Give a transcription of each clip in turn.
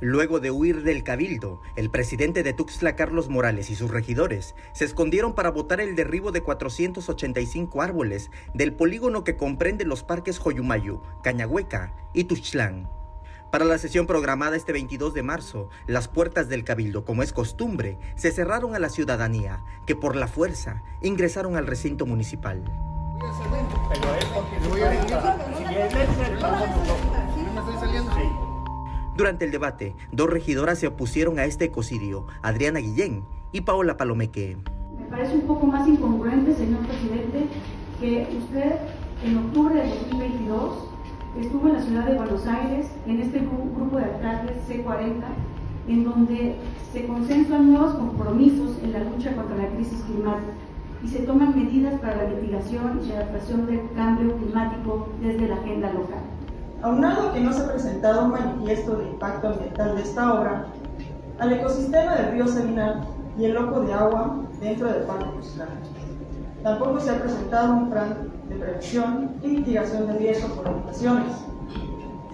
Luego de huir del cabildo, el presidente de Tuxtla, Carlos Morales, y sus regidores se escondieron para votar el derribo de 485 árboles del polígono que comprende los parques Joyumayu, Cañahueca y Tuxtlán. Para la sesión programada este 22 de marzo, las puertas del cabildo, como es costumbre, se cerraron a la ciudadanía, que por la fuerza ingresaron al recinto municipal. Durante el debate, dos regidoras se opusieron a este ecocidio, Adriana Guillén y Paola Palomeque. Me parece un poco más incongruente, señor presidente, que usted en octubre de 2022 estuvo en la ciudad de Buenos Aires en este grupo de alcaldes C40, en donde se consensuan nuevos compromisos en la lucha contra la crisis climática y se toman medidas para la mitigación y adaptación del cambio climático desde la agenda local. Aunado que no se ha presentado un manifiesto de impacto ambiental de esta obra, al ecosistema del río Seminal y el loco de agua dentro del Parque Costa. Tampoco se ha presentado un plan de prevención y mitigación de riesgo por inundaciones,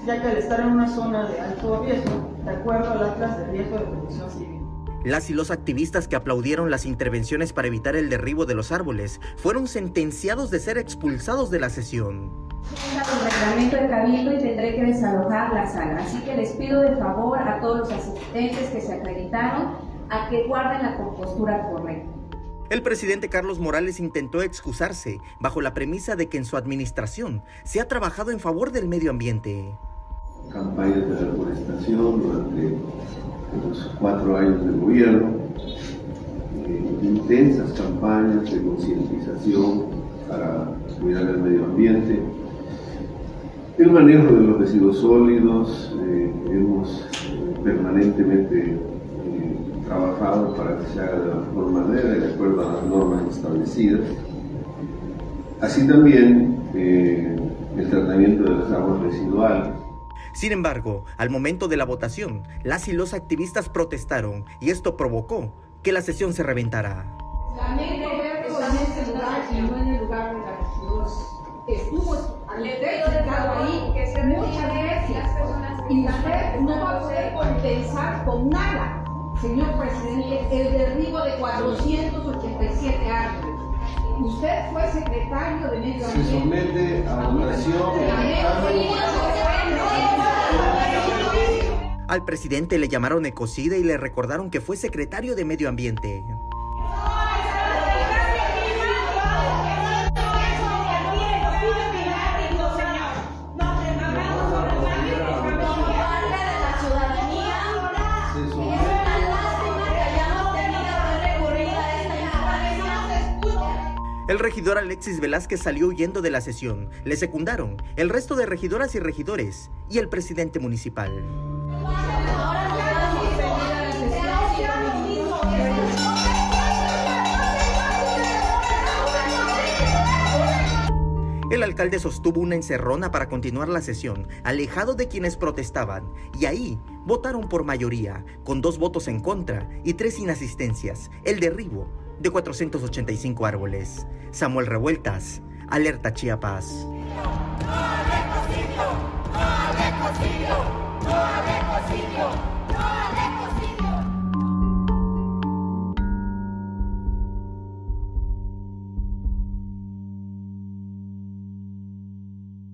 ya que al estar en una zona de alto riesgo, de acuerdo al Atlas de Riesgo de Protección Civil, las y los activistas que aplaudieron las intervenciones para evitar el derribo de los árboles fueron sentenciados de ser expulsados de la sesión. El reglamento de cabildo y tendré que desalojar la sala. Así que les pido de favor a todos los asistentes que se acreditaron a que guarden la compostura correcta. El presidente Carlos Morales intentó excusarse bajo la premisa de que en su administración se ha trabajado en favor del medio ambiente. Campañas de reforestación durante los cuatro años de gobierno, eh, intensas campañas de concientización para cuidar el medio ambiente, el manejo de los residuos sólidos, eh, hemos eh, permanentemente trabajado para que se haga de la mejor manera y de acuerdo a las normas establecidas. Así también el tratamiento de las aguas residuales sin embargo, al momento de la votación, las y los activistas protestaron y esto provocó que la sesión se reventara. Lamento verlo en este lugar y no en el lugar de la regidora. Estuvo explicado ahí muchas veces y usted no va a poder compensar con nada, señor presidente, el derribo de 487 árboles. Usted fue secretario de Medio Ambiente. Se somete a votación. Al presidente le llamaron ecocida y le recordaron que fue secretario de Medio Ambiente. El regidor Alexis Velázquez salió huyendo de la sesión. Le secundaron el resto de regidoras y regidores y el presidente municipal. El alcalde sostuvo una encerrona para continuar la sesión, alejado de quienes protestaban, y ahí votaron por mayoría, con dos votos en contra y tres inasistencias, el derribo de 485 árboles. Samuel Revueltas, Alerta Chiapas.